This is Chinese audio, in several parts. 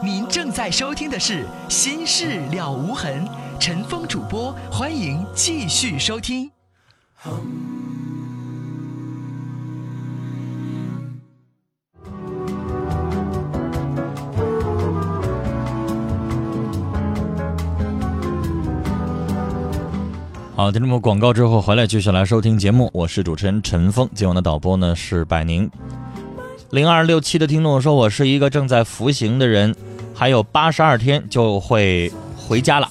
您正在收听的是《心事了无痕》，陈峰主播，欢迎继续收听。好，听众朋友，广告之后回来继续来收听节目，我是主持人陈峰，今晚的导播呢是百宁。零二六七的听众说，我是一个正在服刑的人，还有八十二天就会回家了。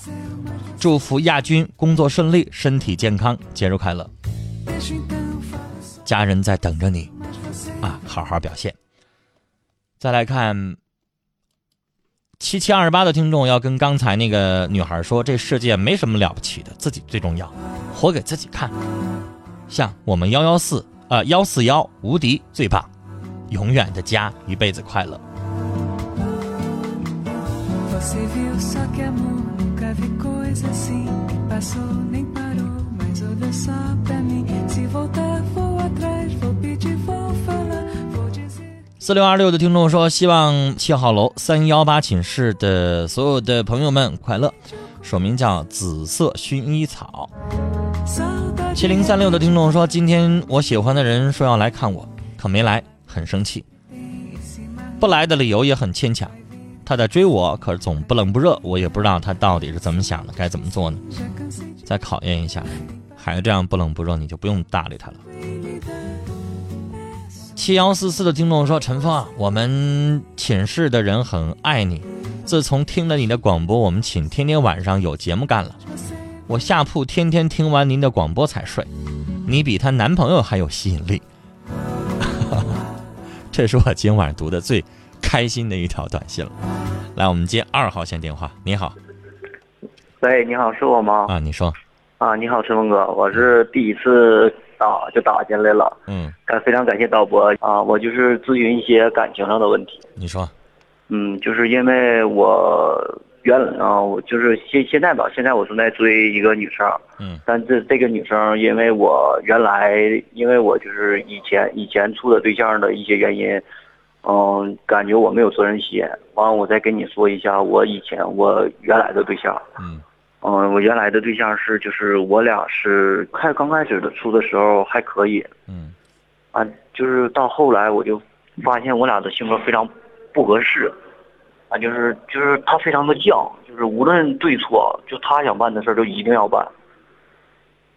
祝福亚军工作顺利，身体健康，节日快乐。家人在等着你啊，好好表现。再来看七七二十八的听众要跟刚才那个女孩说，这世界没什么了不起的，自己最重要，活给自己看。像我们幺幺四啊幺四幺无敌最棒，永远的家，一辈子快乐。四六二六的听众说，希望七号楼三幺八寝室的所有的朋友们快乐。署名叫紫色薰衣草。七零三六的听众说，今天我喜欢的人说要来看我，可没来，很生气。不来的理由也很牵强，他在追我，可是总不冷不热，我也不知道他到底是怎么想的，该怎么做呢？再考验一下，还这样不冷不热，你就不用搭理他了。七幺四四的听众说：“陈峰啊，我们寝室的人很爱你。自从听了你的广播，我们寝天天晚上有节目干了。我下铺天天听完您的广播才睡。你比她男朋友还有吸引力。”这是我今晚读的最开心的一条短信了。来，我们接二号线电话。你好喂，你好，是我吗？啊，你说，啊，你好，陈峰哥，我是第一次打就打进来了，嗯，感非常感谢导播啊，我就是咨询一些感情上的问题，你说，嗯，就是因为我原啊，我就是现现在吧，现在我正在追一个女生，嗯但这这个女生因为我原来因为我就是以前以前处的对象的一些原因，嗯，感觉我没有责任心，完了我再跟你说一下我以前我原来的对象。嗯嗯，我原来的对象是，就是我俩是开刚开始的处的时候还可以，嗯啊，就是到后来我就发现我俩的性格非常不合适，啊，就是就是他非常的犟，就是无论对错，就他想办的事儿就一定要办。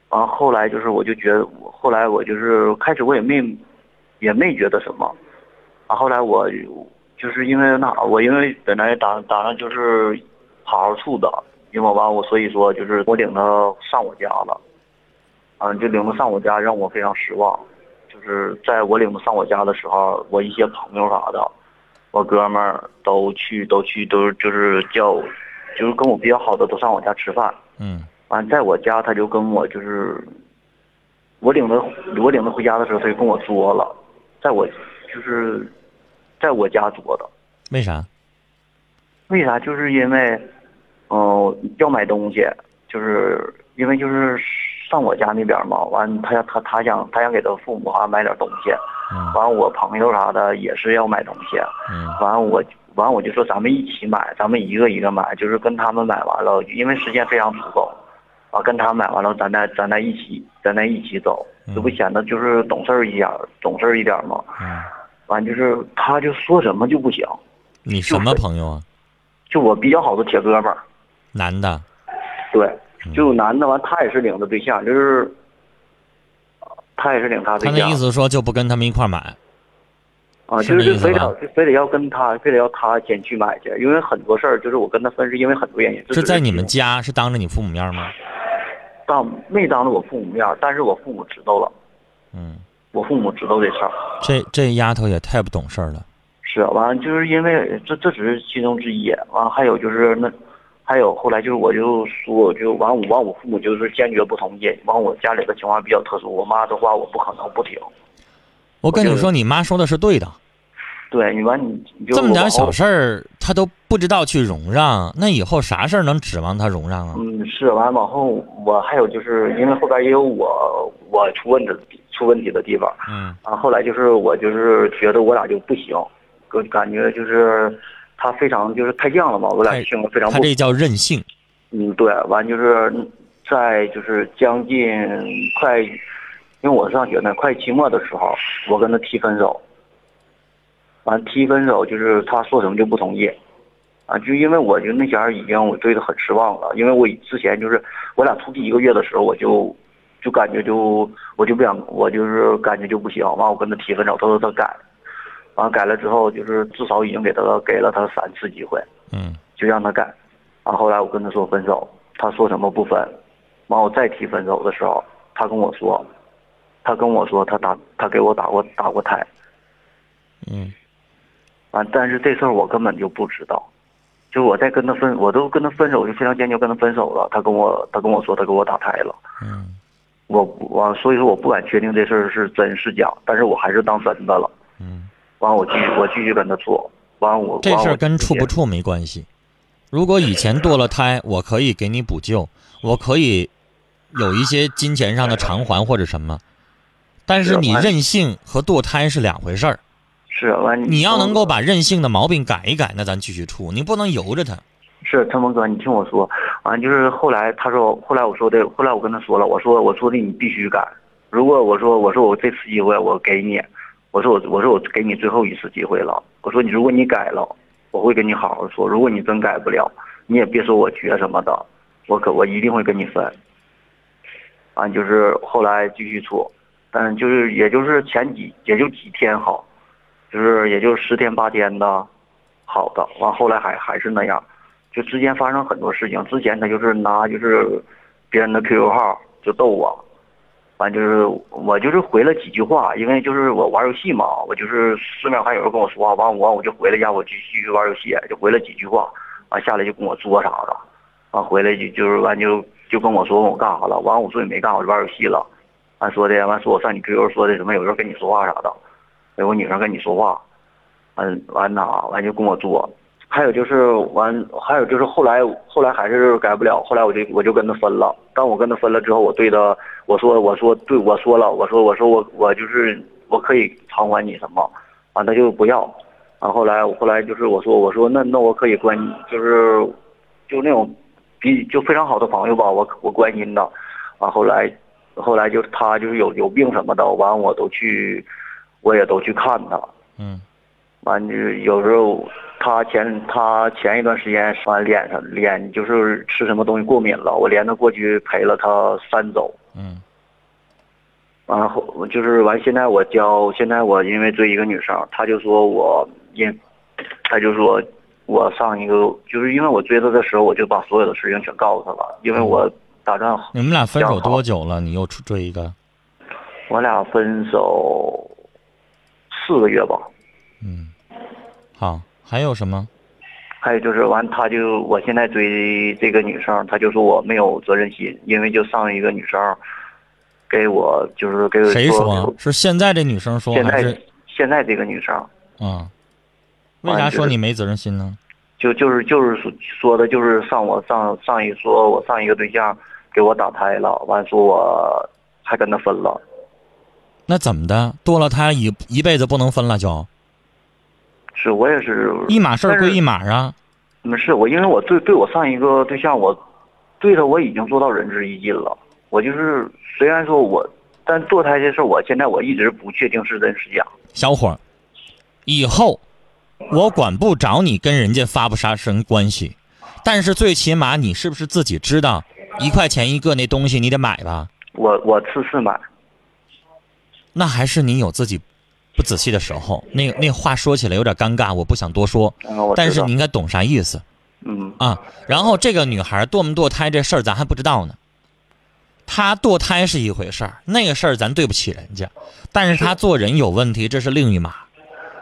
完、后来就是我就觉得，后来我就是开始我也没也没觉得什么，啊，后来我就是因为那啥我因为本来打打算就是好好处的，因为完我所以说就是我领他上我家了，啊，就领他上我家让我非常失望。就是在我领他上我家的时候，我一些朋友啥的，我哥们儿都去都去都就是叫，就是跟我比较好的都上我家吃饭。嗯完，在我家他就跟我就是，我领他我领他回家的时候，他就跟我作了，在我就是，在我家作的。为啥？为啥？就是因为，嗯、要买东西，就是因为就是上我家那边嘛，完他他他想他想给他父母啊买点东西，嗯完我朋友啥的也是要买东西，嗯完我完我就说咱们一起买，咱们一个一个买，就是跟他们买完了，因为时间非常足够，啊跟他们买完了，咱再咱再一起咱再一起走，这不显得就是懂事儿一点儿懂事儿一点儿吗？嗯，完就是他就说什么就不行，你什么朋友啊？就我比较好的铁哥们儿。男的？对，就男的完，他也是领着对象，就是他也是领他对象他那意思说就不跟他们一块儿买。啊，是就是非得非得要跟他，非得要他先去买去，因为很多事儿就是我跟他分是因为很多原因。是在你们家，是当着你父母面吗？当没当着我父母面，但是我父母知道了，嗯，我父母知道这事儿。这这丫头也太不懂事儿了。是完了，就是因为这这只是其中之一，完了还有就是那，还有后来就是我就说就完我完我父母就是坚决不同意，完我家里的情况比较特殊，我妈的话我不可能不听。我跟你说，你妈说的是对的。对你完你你就这么点小。事儿，她都不知道去容让，那以后啥事儿能指望她容让啊？嗯，是完往后我还有就是因为后边也有我我出问题出问题的地方，嗯啊，后来就是我就是觉得我俩就不行，我感觉就是他非常就是太犟了嘛，我俩太性格非常不他这叫任性。嗯，对，完就是在就是将近快，因为我上学呢，快期末的时候，我跟他提分手。完提分手就是他说什么就不同意，啊，就因为我就那前儿已经我对他很失望了，因为我之前就是我俩处第一个月的时候我就就感觉就我就不想我就是感觉就不行，完我跟他提分手，他说他改，完改了之后就是至少已经给他给了他三次机会，嗯就让他改。完后后来我跟他说分手，他说什么不分。完我再提分手的时候，他跟我说，他跟我说他打他给我打过打过胎。嗯完，但是这事儿我根本就不知道。就我在跟他分，我都跟他分手，就非常坚决跟他分手了。他跟我他跟我说他给我打胎了。嗯我我，所以说我不敢确定这事儿是真是假，但是我还是当真的了。嗯，完我继续我继续跟他处，完我这事儿跟处不处没关系。如果以前堕了胎，我可以给你补救，我可以有一些金钱上的偿还或者什么。但是你任性和堕胎是两回事儿。是完你要能够把任性的毛病改一改，那咱继续处，你不能由着他。是陈峰哥，你听我说，完就是后来他说，后来我说的，后来我跟他说了，我说我说的你必须改，如果我说我说我这次机会我给你，我说我我说我给你最后一次机会了，我说你如果你改了，我会跟你好好说，如果你真改不了，你也别说我绝什么的，我可我一定会跟你分。完就是后来继续处，但就是也就是前几也就几天好，就是也就十天八天的，好的，完后来还还是那样。就之间发生很多事情。之前他就是拿就是别人的 QQ 号就逗我，完就是我就是回了几句话，因为就是我玩游戏嘛，我就是四面还有人跟我说话，完我我就回了一下，我继继续玩游戏，就回了几句话，完下来就跟我作啥的，完回来就就是完就就跟我说我干啥了，完我说也没干，我就玩游戏了，完说的完说我上你 QQ 说的什么有人跟你说话啥的，有个女生跟你说话，完完呐完就跟我作。还有就是完，还有就是后来后来还是改不了，后来我就我就跟他分了。当我跟他分了之后，我对他我说我说对我说了，我说我说我我就是我可以偿还你什么，完他就不要。完后来我后来就是我说我说那那我可以关就是就那种比就非常好的朋友吧，我我关心的。完后来后来就是他就是有有病什么的，完我都去我也都去看他。嗯完就是有时候他前他前一段时间完脸上脸就是吃什么东西过敏了，我连着过去陪了他三周，嗯完后就是完现在我教现在我因为追一个女生，他就说我因他就说我上一个就是因为我追她的时候我就把所有的事情全告诉她了，因为我打算你们俩分手多久了？你又出追一个？我俩分手四个月吧。嗯，好，还有什么？还有就是完，他就我现在追这个女生，他就说我没有责任心，因为就上一个女生给我就是给谁说？是现在这女生说现在还是现在这个女生啊？为啥说你没责任心呢？就就是就是说说的就是上我上上一说我上一个对象给我打胎了，完说我还跟他分了，那怎么的？堕了胎一一辈子不能分了就？是我也是一码事儿归一码啊。没事我，因为我对对我上一个对象，我对他我已经做到仁至义尽了。我就是虽然说我，但堕胎这事儿，我现在我一直不确定是真是假。小伙儿，以后我管不着你跟人家发不发生关系，但是最起码你是不是自己知道，一块钱一个那东西你得买吧？我我次次买，那还是你有自己不仔细的时候。那那话说起来有点尴尬，我不想多说，但是你应该懂啥意思嗯啊。然后这个女孩堕没堕胎这事儿咱还不知道呢。她堕胎是一回事儿，那个事儿咱对不起人家，但是她做人有问题，这是另一码，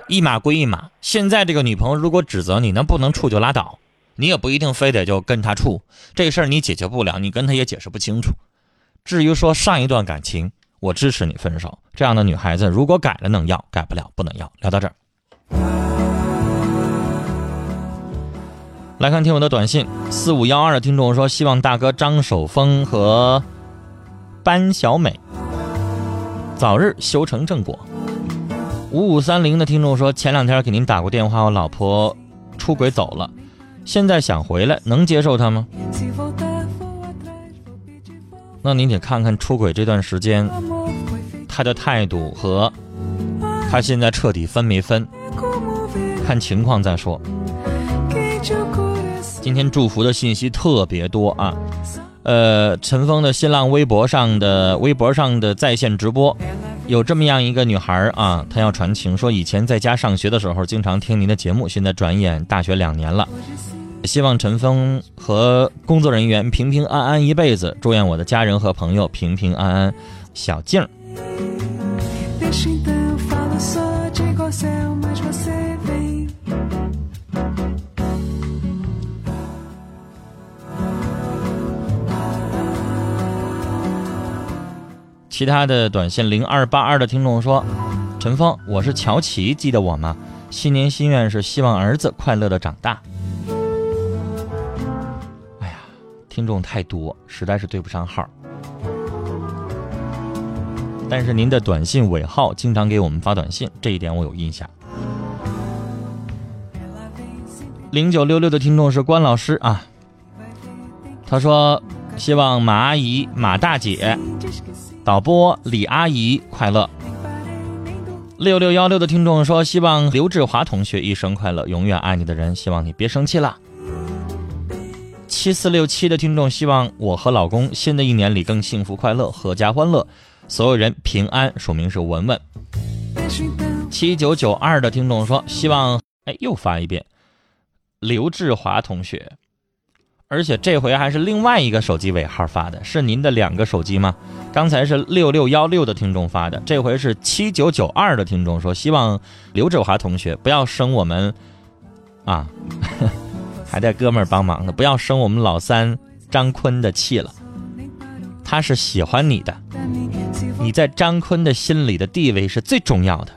一码归一码。现在这个女朋友如果指责你，那不能处就拉倒，你也不一定非得就跟她处，这事儿你解决不了，你跟她也解释不清楚。至于说上一段感情，我支持你分手。这样的女孩子，如果改了能要，改不了不能要。聊到这儿，来看听友的短信，四五幺二的听众说，希望大哥张守峰和班小美早日修成正果。五五三零的听众说，前两天给您打过电话，我老婆出轨走了，现在想回来，能接受他吗？那你得看看出轨这段时间他的态度和他现在彻底分没分，看情况再说。今天祝福的信息特别多啊，呃，陈峰的新浪微博上的微博上的在线直播，有这么样一个女孩啊，她要传情，说以前在家上学的时候经常听您的节目，现在转眼大学两年了，希望陈峰和工作人员平平安安一辈子，祝愿我的家人和朋友平平安安。小静儿，其他的短信零二八二的听众说：“陈峰，我是乔琪，记得我吗？新年心愿是希望儿子快乐的长大。”听众太多，实在是对不上号。但是您的短信尾号经常给我们发短信，这一点我有印象。零九六六的听众是关老师啊，他说希望马阿姨、马大姐、导播李阿姨快乐。六六幺六的听众说，希望刘志华同学一生快乐，永远爱你的人，希望你别生气啦。七四六七的听众希望我和老公新的一年里更幸福快乐，阖家欢乐，所有人平安。署名是文文。七九九二的听众说，希望哎又发一遍，刘志华同学，而且这回还是另外一个手机尾号发的，是您的两个手机吗？刚才是六六幺六的听众发的，这回是七九九二的听众说，希望刘志华同学不要生我们啊，还带哥们儿帮忙的，不要生我们老三张坤的气了，他是喜欢你的，你在张坤的心里的地位是最重要的。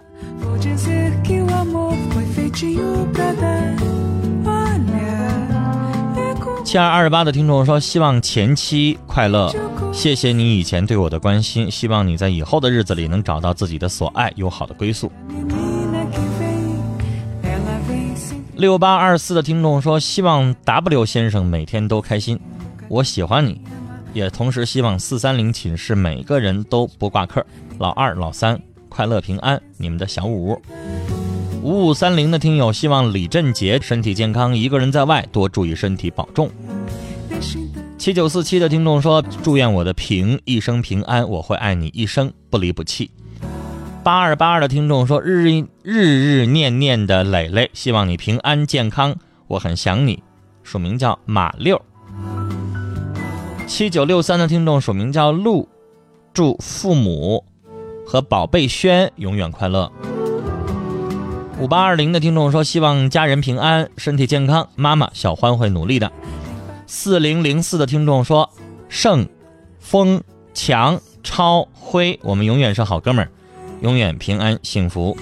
七二二十八的听众说，希望前妻快乐，谢谢你以前对我的关心，希望你在以后的日子里能找到自己的所爱，有好的归宿。六八二四的听众说，希望 W 先生每天都开心，我喜欢你，也同时希望四三零寝室每个人都不挂科，老二、老三快乐平安。你们的小五。五五三零的听友希望李振杰身体健康，一个人在外多注意身体保重。七九四七的听众说：“祝愿我的平一生平安，我会爱你一生不离不弃。”八二八二的听众说：“日日日日念念的磊磊，希望你平安健康，我很想你。”署名叫马六。七九六三的听众署名叫陆，祝父母和宝贝轩永远快乐。五八二零的听众说：“希望家人平安，身体健康，妈妈小欢会努力的。”四零零四的听众说：“盛、风、强、超、辉，我们永远是好哥们儿，永远平安幸福。”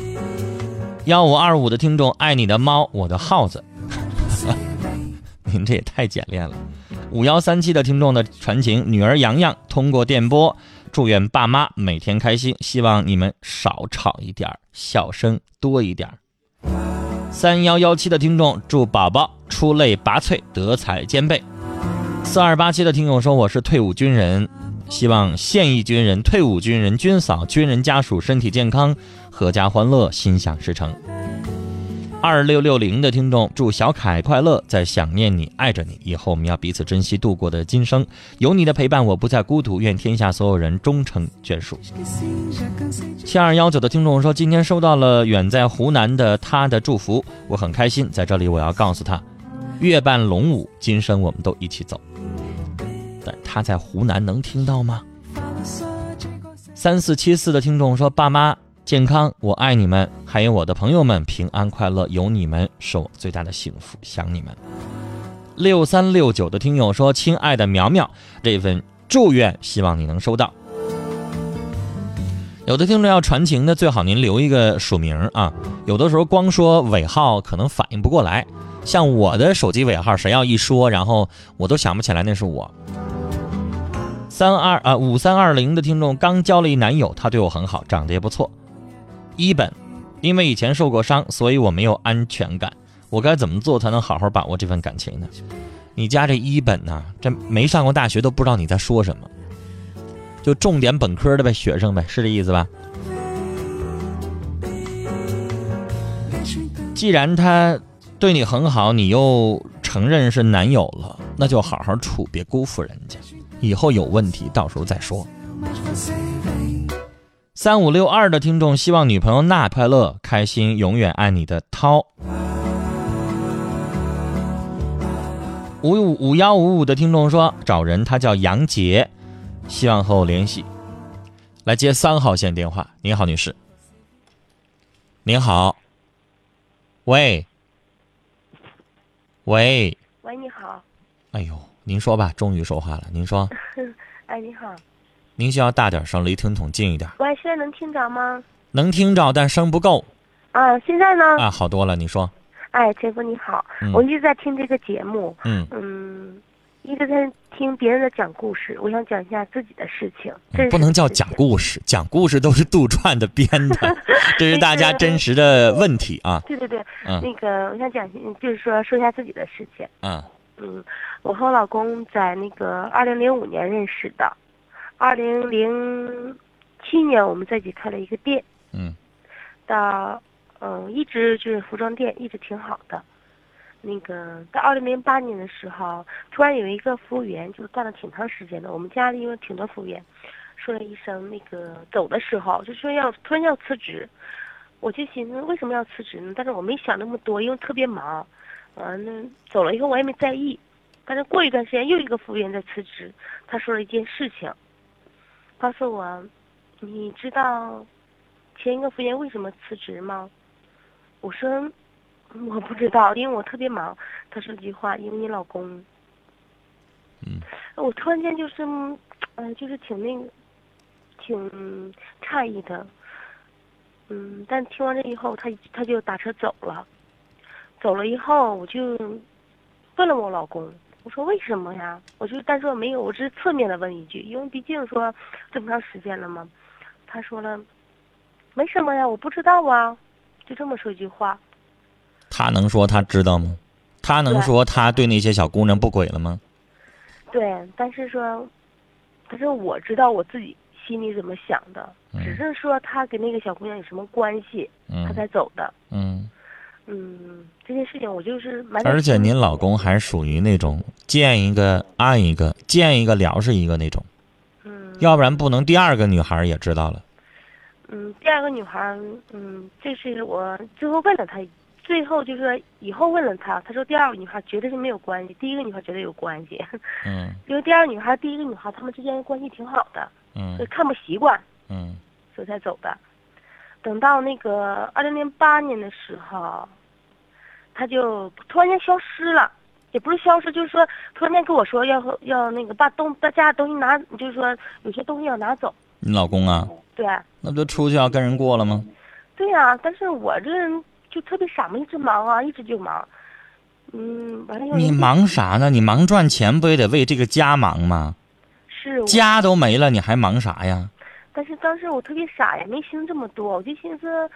幺五二五的听众爱你的猫，我的耗子，您这也太简练了。五幺三七的听众的传情，女儿洋洋通过电波祝愿爸妈每天开心，希望你们少吵一点儿，笑声多一点儿。三幺幺七的听众祝宝宝出类拔萃，德才兼备。四二八七的听友说：“我是退伍军人，希望现役军人、退伍军人、军嫂、军人家属身体健康，阖家欢乐，心想事成。”二六六零的听众祝小凯快乐，在想念你，爱着你，以后我们要彼此珍惜度过的今生。有你的陪伴，我不再孤独。愿天下所有人终成眷属。七二幺九的听众说，今天收到了远在湖南的他的祝福，我很开心。在这里，我要告诉他，月半龙舞，今生我们都一起走。他在湖南能听到吗？三四七四的听众说，爸妈健康，我爱你们，还有我的朋友们平安快乐，有你们是我最大的幸福，想你们。六三六九的听友说，亲爱的苗苗，这份祝愿希望你能收到。有的听众要传情的，最好您留一个署名啊。有的时候光说尾号可能反应不过来，像我的手机尾号，谁要一说，然后我都想不起来那是我。三二啊五三二零的听众刚交了一男友，他对我很好，长得也不错。一本，因为以前受过伤，所以我没有安全感。我该怎么做才能好好把握这份感情呢？你家这一本呐、这没上过大学都不知道你在说什么，就重点本科的呗，学生呗，是这意思吧？既然他对你很好，你又承认是男友了，那就好好处，别辜负人家。以后有问题到时候再说。三五六二的听众希望女朋友娜快乐、开心，永远爱你的涛。五五五幺五五的听众说找人，他叫杨杰，希望和我联系。来接三号线电话。您好，女士。您好。喂。喂。喂，你好，哎呦，您说吧，终于说话了。您说，哎，你好，您需要大点声，离听筒近一点。喂，现在能听着吗？能听着，但声不够啊，现在呢？啊。好多了，你说。哎，陈峰你好，嗯我一直在听这个节目，嗯，嗯，一直在听别人的讲故事，我想讲一下自己的事情。不能叫讲故事，讲故事都是杜撰的编的，这是大家真实的问题啊。对对对，嗯那个我想讲，就是说说一下自己的事情。嗯嗯，我和我老公在那个二零零五年认识的，二零零七年我们在一起开了一个店，嗯到嗯一直就是服装店，一直挺好的。那个到二零零八年的时候，突然有一个服务员，就是干了挺长时间的。我们家里因为挺多服务员，说了一声那个走的时候，就说要突然要辞职，我就寻思为什么要辞职呢？但是我没想那么多，因为特别忙。完、了走了以后我也没在意，但是过一段时间又一个服务员在辞职，他说了一件事情，告诉我，你知道前一个服务员为什么辞职吗？我说我不知道，因为我特别忙。他说了句话，因为你老公。嗯，我突然间就是，嗯、就是挺那个，挺诧异的。嗯，但听完这以后，他他就打车走了。走了以后，我就问了我老公，我说为什么呀？我就但是我没有，我只是侧面的问一句，因为毕竟说这么长时间了嘛。他说了，没什么呀，我不知道啊，就这么说一句话。他能说他知道吗？他能说他对那些小姑娘不轨了吗？对，但是说，但是我知道我自己心里怎么想的，嗯只是说他跟那个小姑娘有什么关系，他嗯才走的。嗯，嗯，这件事情我就是蛮。而且您老公还属于那种见一个爱一个，见一个聊是一个那种，嗯，要不然不能第二个女孩也知道了。嗯，第二个女孩，嗯，这是我最后问了她，最后就是说以后问了她，她说第二个女孩绝对是没有关系，第一个女孩绝对有关系，嗯 因为第二个女孩、第一个女孩她们之间关系挺好的，嗯所以看不习惯，嗯所以才走的。等到那个二零零八年的时候，她就突然间消失了。也不是消失，就是说突然间跟我说要要那个把东把家的东西拿，就是说有些东西要拿走。你老公啊，对，那不就出去要跟人过了吗？对呀、但是我这人就特别傻嘛，一直忙啊，一直就忙。嗯，完了你忙啥呢？你忙赚钱不也得为这个家忙吗？是，家都没了，你还忙啥呀？但是当时我特别傻呀，没寻思这么多，我就寻思，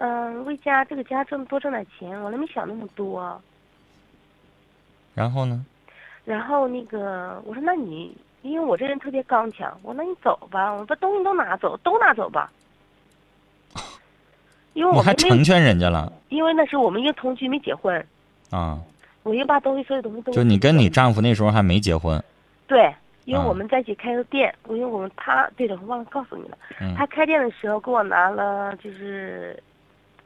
嗯、为家这个家挣多挣点钱，我都没想那么多。然后呢？然后那个我说那你，因为我这人特别刚强，我说那你走吧，我把东西都拿走，都拿走吧。因为你我还成全人家了因为那时候我们因为同居没结婚，啊？我又把东西所有东西都就你跟你丈夫那时候还没结婚，对，因为啊我们在一起开个店，因为我们他对了，我忘了告诉你了，嗯他开店的时候给我拿了就是，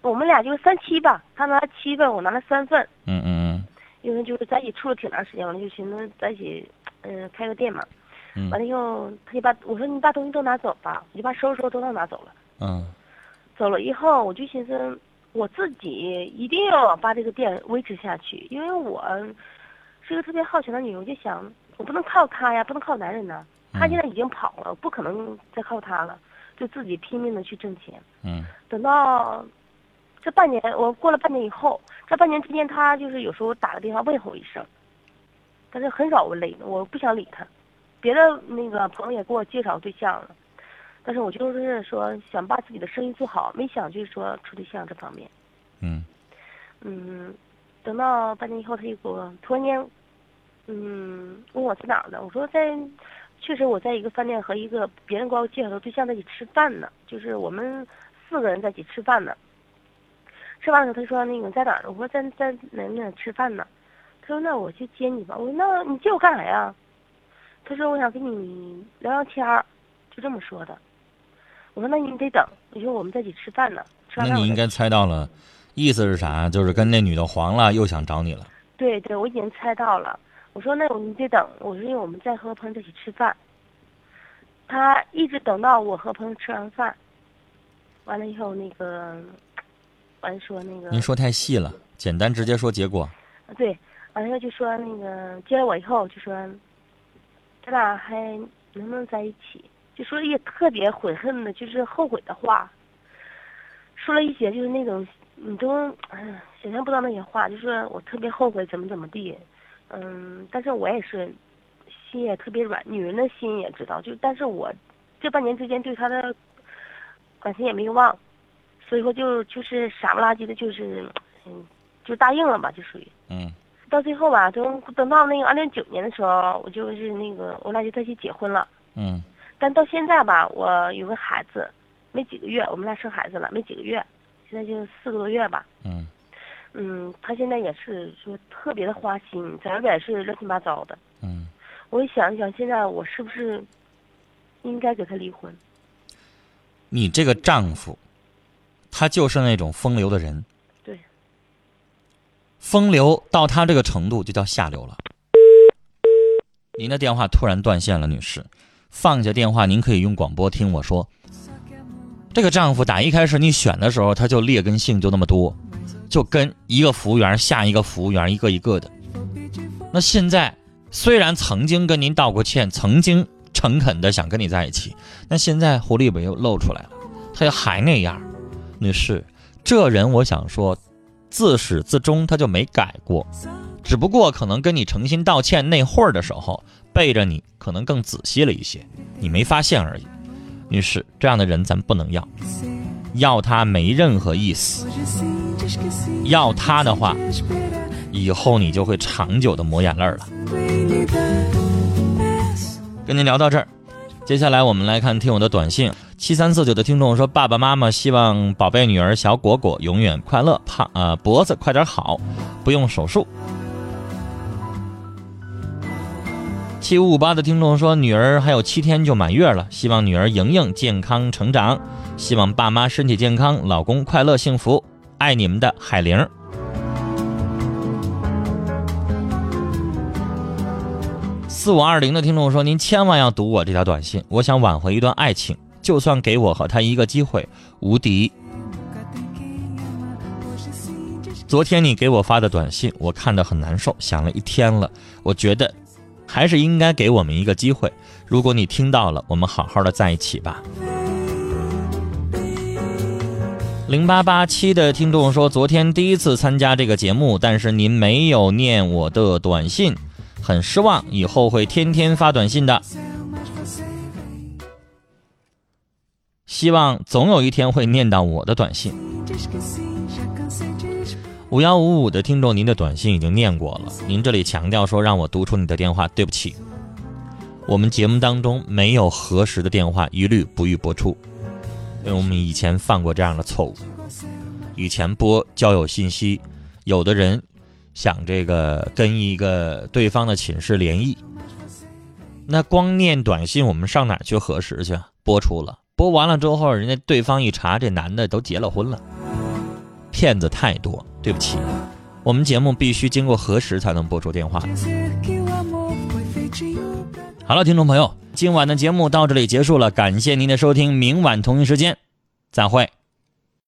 我们俩就是三七吧，他拿了七份，我拿了三份，嗯嗯因为就是在一起处了挺长时间，完了就寻思在一起，嗯、开个店嘛，嗯。完了以后他就把我说你把东西都拿走吧，我就把收拾收拾都拿走了，嗯。走了以后我就寻思我自己一定要把这个店维持下去，因为我是一个特别好强的女人，我就想我不能靠他呀，不能靠男人呐。他现在已经跑了，不可能再靠他了，就自己拼命的去挣钱。嗯。等到这半年，我过了半年以后，这半年之间，他就是有时候打个电话问候我一声，但是很少我理，我不想理他。别的那个朋友也给我介绍对象了，但是我就是说想把自己的生意做好，没想就是说处对象这方面。嗯嗯，等到半年以后，他就给我突然间，嗯，问我在哪儿呢？我说在，确实我在一个饭店和一个别人给我介绍的对象在一起吃饭呢，就是我们四个人在一起吃饭呢。吃饭的时候，他说那个在哪儿呢？我说在在哪哪吃饭呢？他说那我去接你吧。我说那你接我干啥呀？他说我想跟你聊聊天儿，就这么说的。我说那你得等，我说我们在一起吃饭呢。吃完饭那你应该猜到了，意思是啥？就是跟那女的黄了，又想找你了。对对，我已经猜到了。我说那你得等，我说因为我们在和朋友在一起吃饭。他一直等到我和朋友吃完饭，完了以后那个，完了说那个，您说太细了，简单直接说结果。对，完了就说那个接了我以后就说，咱俩还能不能在一起？就说一些特别悔恨的，就是后悔的话，说了一些就是那种你都哎想象不到那些话，就是我特别后悔怎么怎么地，嗯，但是我也是心也特别软，女人的心也知道，就但是我这半年之间对他的感情也没忘，所以说就就是傻不拉几的，就是嗯就答应了吧，就属于。嗯到最后吧，等等到那个二零九年的时候，我就是那个我俩就在一起结婚了。嗯但到现在吧，我有个孩子，没几个月，我们俩生孩子了，没几个月，现在就四个多月吧。嗯嗯，他现在也是说特别的花心，在外边也是乱七八糟的。嗯，我一想一想，现在我是不是应该给他离婚？你这个丈夫，他就是那种风流的人。对。风流到他这个程度就叫下流了。您的电话突然断线了，女士，放下电话，您可以用广播听我说。这个丈夫打一开始你选的时候，他就劣根性就那么多，就跟一个服务员下一个服务员，一个一个的。那现在虽然曾经跟您道过歉，曾经诚恳的想跟你在一起，那现在狐狸尾又露出来了，他还那样。女士，这人我想说，自始至终他就没改过，只不过可能跟你诚心道歉那会儿的时候，背着你可能更仔细了一些，你没发现而已。女士，这样的人咱不能要，要他没任何意思，要他的话，以后你就会长久的抹眼泪了。跟您聊到这儿，接下来我们来看听友的短信。七三四九的听众说：“爸爸妈妈希望宝贝女儿小果果永远快乐，胖呃脖子快点好，不用手术。”七五五八的听众说：“女儿还有七天就满月了，希望女儿莹莹健康成长，希望爸妈身体健康，老公快乐幸福，爱你们的海玲。”四五二零的听众说：“您千万要读我这条短信，我想挽回一段爱情，就算给我和他一个机会，无敌。”昨天你给我发的短信，我看得很难受，想了一天了，我觉得还是应该给我们一个机会。如果你听到了，我们好好的在一起吧。零八八七的听众说：“昨天第一次参加这个节目，但是您没有念我的短信。”很失望，以后会天天发短信的。希望总有一天会念到我的短信。五幺五五的听众，您的短信已经念过了。您这里强调说让我读出你的电话，对不起，我们节目当中没有核实的电话，一律不予播出，因为我们以前犯过这样的错误。以前播交友信息，有的人。想这个跟一个对方的寝室联谊，那光念短信，我们上哪去核实去？播出了，播完了之后，人家对方一查，这男的都结了婚了，骗子太多。对不起，我们节目必须经过核实才能播出电话。好了，听众朋友，今晚的节目到这里结束了，感谢您的收听，明晚同一时间再会。